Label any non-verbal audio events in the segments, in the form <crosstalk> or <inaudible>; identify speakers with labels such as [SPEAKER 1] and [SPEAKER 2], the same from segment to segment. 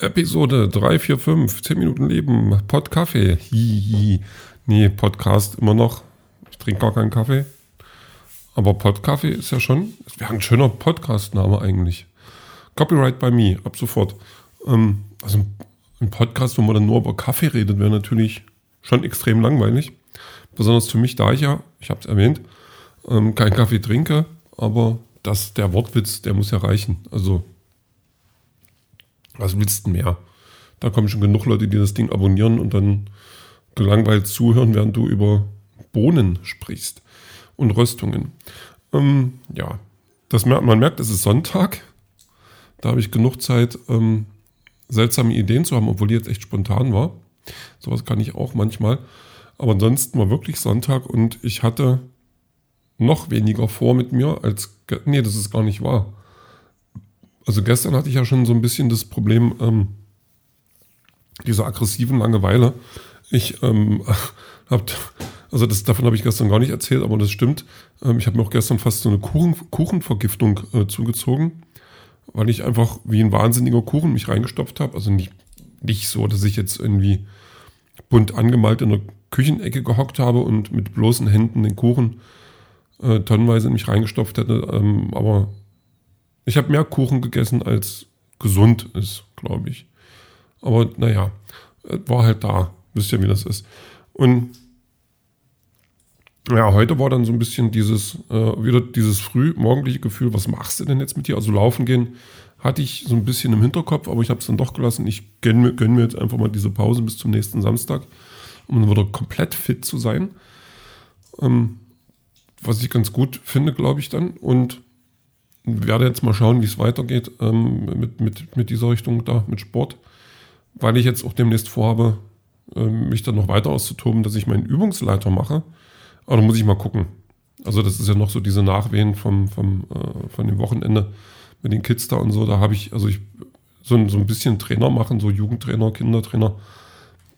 [SPEAKER 1] Episode 345, 10 Minuten Leben, Pod Kaffee. Hihi. Nee, Podcast immer noch. Ich trinke gar keinen Kaffee. Aber Pod Kaffee ist ja schon, es wäre ein schöner Podcast-Name eigentlich. Copyright by me, ab sofort. Ähm, also ein Podcast, wo man dann nur über Kaffee redet, wäre natürlich schon extrem langweilig. Besonders für mich, da ich ja, ich habe es erwähnt, ähm, keinen Kaffee trinke, aber das, der Wortwitz, der muss ja reichen. Also was willst du mehr? Da kommen schon genug Leute, die das Ding abonnieren und dann gelangweilt zuhören, während du über Bohnen sprichst und Röstungen. Ähm, ja, das, man merkt, es ist Sonntag. Da habe ich genug Zeit, ähm, seltsame Ideen zu haben, obwohl die jetzt echt spontan war. Sowas kann ich auch manchmal. Aber ansonsten war wirklich Sonntag und ich hatte noch weniger vor mit mir als. Nee, das ist gar nicht wahr. Also gestern hatte ich ja schon so ein bisschen das Problem ähm, dieser aggressiven Langeweile. Ich ähm, <laughs> habe, also das, davon habe ich gestern gar nicht erzählt, aber das stimmt. Ähm, ich habe mir auch gestern fast so eine Kuchen, Kuchenvergiftung äh, zugezogen, weil ich einfach wie ein wahnsinniger Kuchen mich reingestopft habe. Also nicht, nicht so, dass ich jetzt irgendwie bunt angemalt in der Küchenecke gehockt habe und mit bloßen Händen den Kuchen äh, tonnenweise in mich reingestopft hätte, ähm, aber ich habe mehr Kuchen gegessen, als gesund ist, glaube ich. Aber naja, war halt da. Wisst ihr, wie das ist. Und ja, heute war dann so ein bisschen dieses, äh, wieder dieses früh-morgendliche Gefühl, was machst du denn jetzt mit dir? Also laufen gehen hatte ich so ein bisschen im Hinterkopf, aber ich habe es dann doch gelassen. Ich gönne mir, gönn mir jetzt einfach mal diese Pause bis zum nächsten Samstag, um dann wieder komplett fit zu sein. Ähm, was ich ganz gut finde, glaube ich dann. Und werde jetzt mal schauen, wie es weitergeht ähm, mit, mit, mit dieser Richtung da, mit Sport, weil ich jetzt auch demnächst vorhabe, ähm, mich dann noch weiter auszutoben, dass ich meinen Übungsleiter mache. Aber da muss ich mal gucken. Also das ist ja noch so diese Nachwehen vom, vom, äh, von dem Wochenende mit den Kids da und so. Da habe ich, also ich so ein, so ein bisschen Trainer machen, so Jugendtrainer, Kindertrainer.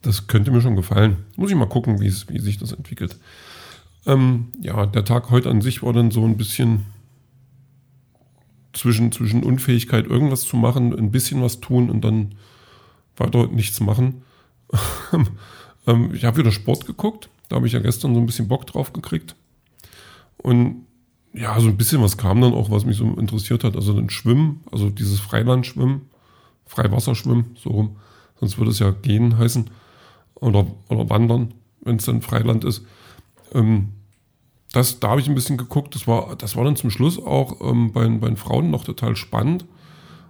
[SPEAKER 1] Das könnte mir schon gefallen. Muss ich mal gucken, wie sich das entwickelt. Ähm, ja, der Tag heute an sich war dann so ein bisschen zwischen, zwischen Unfähigkeit, irgendwas zu machen, ein bisschen was tun und dann weiter nichts machen. <laughs> Ähm, ich habe wieder Sport geguckt. Da habe ich ja gestern so ein bisschen Bock drauf gekriegt. Und ja, so ein bisschen was kam dann auch, was mich so interessiert hat. Also dann Schwimmen, also dieses Freilandschwimmen, Freiwasserschwimmen, so rum. Sonst würde es ja gehen heißen. Oder, oder wandern, wenn es dann Freiland ist. Ähm, das, da habe ich ein bisschen geguckt. Das war, das war dann zum Schluss auch ähm, bei, bei den Frauen noch total spannend.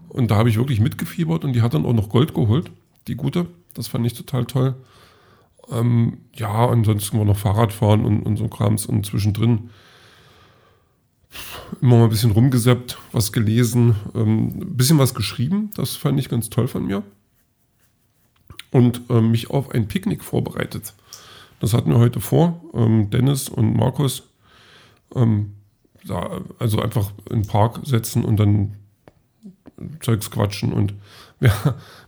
[SPEAKER 1] Und da habe ich wirklich mitgefiebert und die hat dann auch noch Gold geholt, die gute. Das fand ich total toll. Ähm, ja, ansonsten war noch Fahrradfahren und, und so Krams und zwischendrin immer mal ein bisschen rumgesappt, was gelesen, ähm, ein bisschen was geschrieben. Das fand ich ganz toll von mir. Und ähm, mich auf ein Picknick vorbereitet. Das hatten wir heute vor. Ähm, Dennis und Markus ähm, also einfach in den Park setzen und dann Zeugs quatschen. Und <laughs> wir,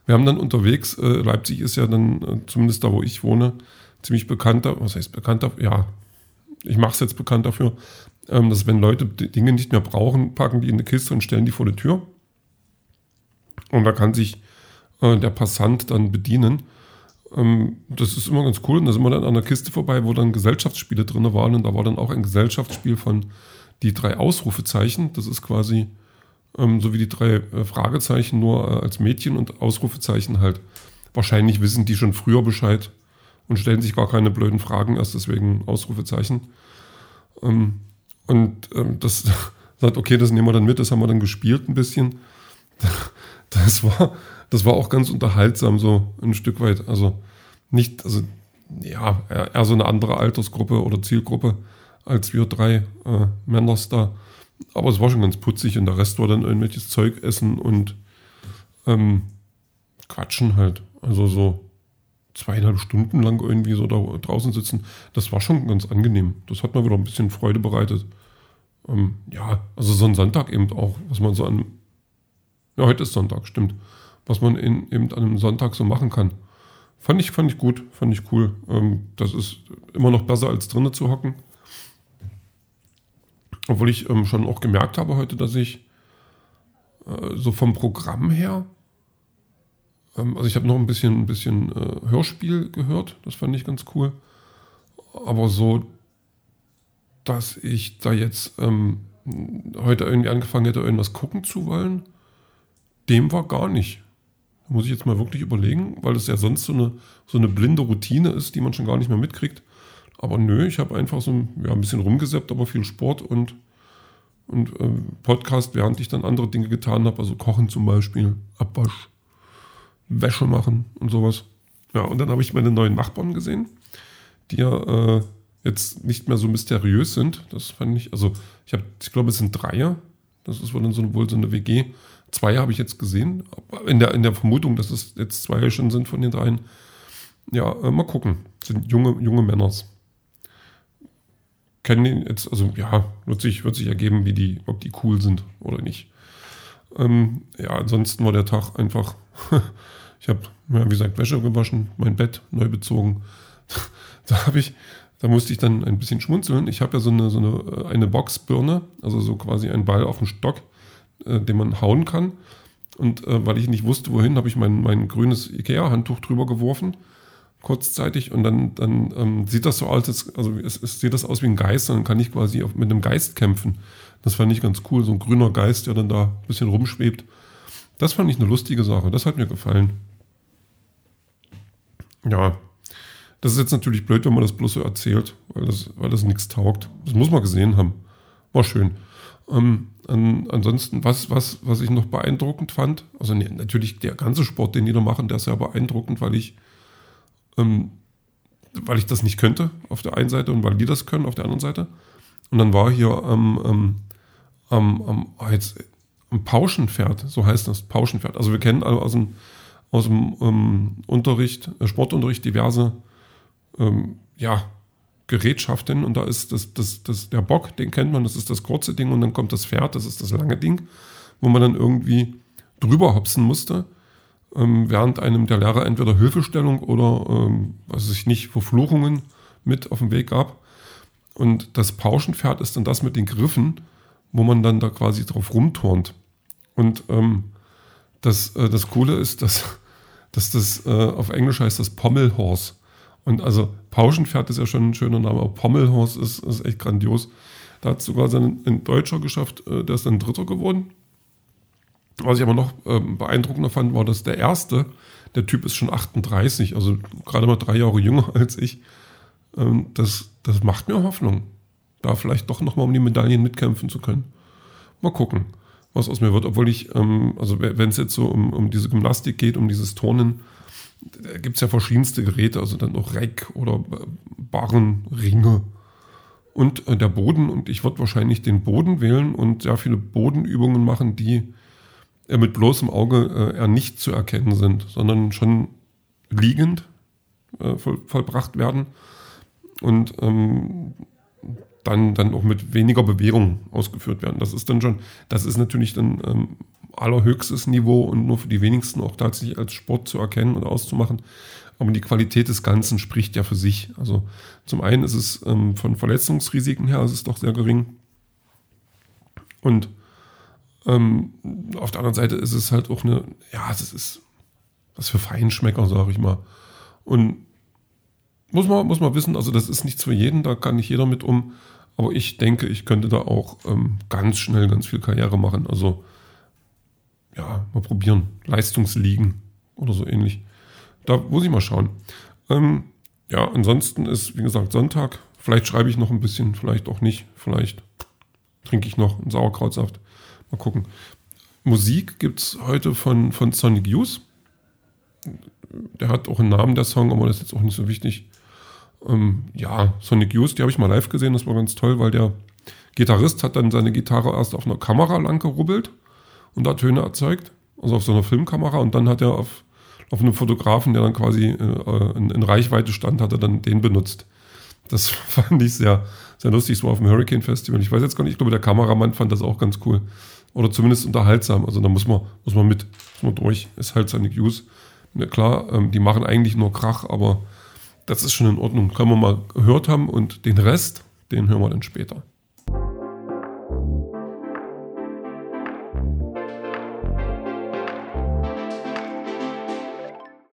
[SPEAKER 1] wir haben dann unterwegs, äh, Leipzig ist ja dann, äh, zumindest da, wo ich wohne, ziemlich bekannter, was heißt bekannter? Ja, ich mache es jetzt bekannt dafür, ähm, dass wenn Leute Dinge nicht mehr brauchen, packen die in eine Kiste und stellen die vor die Tür. Und da kann sich äh, der Passant dann bedienen. Ähm, das ist immer ganz cool. Und da sind wir dann an der Kiste vorbei, wo dann Gesellschaftsspiele drin waren. Und da war dann auch ein Gesellschaftsspiel von die drei Ausrufezeichen. Das ist quasi ähm, so wie die drei äh, Fragezeichen, nur äh, als Mädchen und Ausrufezeichen halt. Wahrscheinlich wissen die schon früher Bescheid und stellen sich gar keine blöden Fragen, erst deswegen Ausrufezeichen. Ähm, und ähm, das <laughs> sagt, okay, das nehmen wir dann mit, das haben wir dann gespielt ein bisschen. <laughs> Das war, das war auch ganz unterhaltsam, so ein Stück weit. Also nicht, also ja, eher so eine andere Altersgruppe oder Zielgruppe als wir drei äh, Männers da. Aber es war schon ganz putzig und der Rest war dann irgendwelches Zeug essen und ähm, quatschen halt. Also so zweieinhalb Stunden lang irgendwie so da draußen sitzen. Das war schon ganz angenehm. Das hat mir wieder ein bisschen Freude bereitet. Ähm, ja, also so ein Sonntag eben auch, was man so an. Ja, heute ist Sonntag, stimmt was man in, eben an einem Sonntag so machen kann. Fand ich, fand ich gut, fand ich cool. Ähm, das ist immer noch besser als drinnen zu hocken. Obwohl ich ähm, schon auch gemerkt habe heute, dass ich äh, so vom Programm her ähm, also ich habe noch ein bisschen, ein bisschen äh, Hörspiel gehört, das fand ich ganz cool. Aber so, dass ich da jetzt ähm, heute irgendwie angefangen hätte, irgendwas gucken zu wollen, dem war gar nicht. Muss ich jetzt mal wirklich überlegen, weil das ja sonst so eine, so eine blinde Routine ist, die man schon gar nicht mehr mitkriegt. Aber nö, ich habe einfach so ja, ein bisschen rumgesäppt, aber viel Sport und, und äh, Podcast, während ich dann andere Dinge getan habe, also Kochen zum Beispiel, Abwasch, Wäsche machen und sowas. Ja, und dann habe ich meine neuen Nachbarn gesehen, die ja äh, jetzt nicht mehr so mysteriös sind. Das fand ich, also ich ich glaube, es sind Dreier. Das ist wohl so, wohl so eine WG. Zwei habe ich jetzt gesehen, in der, in der Vermutung, dass es jetzt zwei schon sind von den dreien. Ja, äh, mal gucken. Das sind junge, junge Männers. Kennen den jetzt, also ja, wird sich, wird sich ergeben, wie die, ob die cool sind oder nicht. Ähm, ja, ansonsten war der Tag einfach, <laughs> ich habe, ja, wie gesagt, Wäsche gewaschen, mein Bett neu bezogen. <laughs> da habe ich, da musste ich dann ein bisschen schmunzeln. Ich habe ja so eine, so eine, eine Boxbirne, also so quasi ein Ball auf dem Stock, äh, den man hauen kann. Und äh, weil ich nicht wusste, wohin, habe ich mein, mein grünes Ikea-Handtuch drüber geworfen, kurzzeitig. Und dann, dann ähm, sieht das so aus, als, also es, es, sieht das aus wie ein Geist, dann kann ich quasi auf, mit einem Geist kämpfen. Das fand ich ganz cool, so ein grüner Geist, der dann da ein bisschen rumschwebt. Das fand ich eine lustige Sache, das hat mir gefallen. Ja, das ist jetzt natürlich blöd, wenn man das bloß so erzählt, weil das, weil das nichts taugt. Das muss man gesehen haben. War schön. Ähm, an, ansonsten, was, was, was ich noch beeindruckend fand, also nee, natürlich der ganze Sport, den die da machen, der ist ja beeindruckend, weil ich, ähm, weil ich das nicht könnte auf der einen Seite und weil die das können auf der anderen Seite. Und dann war hier am, ähm, am, am, oh jetzt, am Pauschenpferd, so heißt das, Pauschenpferd. Also wir kennen aus dem, aus dem ähm, Unterricht, äh, Sportunterricht diverse ähm, ja, Gerätschaften und da ist das, das, das, der Bock, den kennt man, das ist das kurze Ding und dann kommt das Pferd, das ist das lange Ding, wo man dann irgendwie drüber hopsen musste, ähm, während einem der Lehrer entweder Hilfestellung oder, ähm, was ich nicht, Verfluchungen mit auf den Weg gab. Und das Pauschenpferd ist dann das mit den Griffen, wo man dann da quasi drauf rumturnt. Und ähm, das, äh, das Coole ist, dass, <laughs> dass das äh, auf Englisch heißt das Pommelhorse. Und also Pauschenpferd ist ja schon ein schöner Name, aber Pommelhorst ist, ist echt grandios. Da hat sogar sein, ein Deutscher geschafft, äh, der ist dann Dritter geworden. Was ich aber noch ähm, beeindruckender fand, war, dass der Erste, der Typ ist schon 38, also gerade mal drei Jahre jünger <laughs> als ich. Ähm, das, das macht mir Hoffnung, da vielleicht doch nochmal um die Medaillen mitkämpfen zu können. Mal gucken, was aus mir wird. Obwohl ich, ähm, also wenn es jetzt so um, um diese Gymnastik geht, um dieses Turnen, da gibt es ja verschiedenste Geräte, also dann auch Reck oder äh, Barren, Ringe und äh, der Boden. Und ich würde wahrscheinlich den Boden wählen und sehr viele Bodenübungen machen, die äh, mit bloßem Auge eher nicht zu erkennen sind, sondern schon liegend voll, vollbracht werden und ähm, dann, dann auch mit weniger Bewegung ausgeführt werden. Das ist dann schon, das ist natürlich dann ähm, allerhöchstes Niveau und nur für die wenigsten auch tatsächlich als Sport zu erkennen und auszumachen. Aber die Qualität des Ganzen spricht ja für sich. Also zum einen ist es ähm, von Verletzungsrisiken her ist es doch sehr gering. Und ähm, auf der anderen Seite ist es halt auch eine, ja, es ist was für Feinschmecker, sage ich mal. Und muss man, muss man wissen, also das ist nichts für jeden, da kann nicht jeder mit um. Aber ich denke, ich könnte da auch ähm, ganz schnell ganz viel Karriere machen. Also ja, mal probieren. Leistungsliegen oder so ähnlich. Da muss ich mal schauen. Ähm, ja, ansonsten ist, wie gesagt, Sonntag. Vielleicht schreibe ich noch ein bisschen, vielleicht auch nicht. Vielleicht trinke ich noch einen Sauerkrautsaft. Mal gucken. Musik gibt es heute von, von Sonic Youth. Der hat auch einen Namen, der Song, aber das ist jetzt auch nicht so wichtig. Ähm, ja, Sonic Youth, die habe ich mal live gesehen, das war ganz toll, weil der Gitarrist hat dann seine Gitarre erst auf einer Kamera lang gerubbelt und da Töne erzeugt, also auf so einer Filmkamera und dann hat er auf, auf einem Fotografen, der dann quasi äh, in, in, Reichweite stand, hat er dann den benutzt. Das <laughs> fand ich sehr, sehr lustig. War auf dem Hurricane Festival. Ich weiß jetzt gar nicht, ich glaube, der Kameramann fand das auch ganz cool. Oder zumindest unterhaltsam. Also da muss man, muss man mit, muss man durch. Ist halt seine Use. Ja, klar, ähm, die machen eigentlich nur Krach, aber das ist schon in Ordnung. Können wir mal gehört haben und den Rest, den hören wir dann später.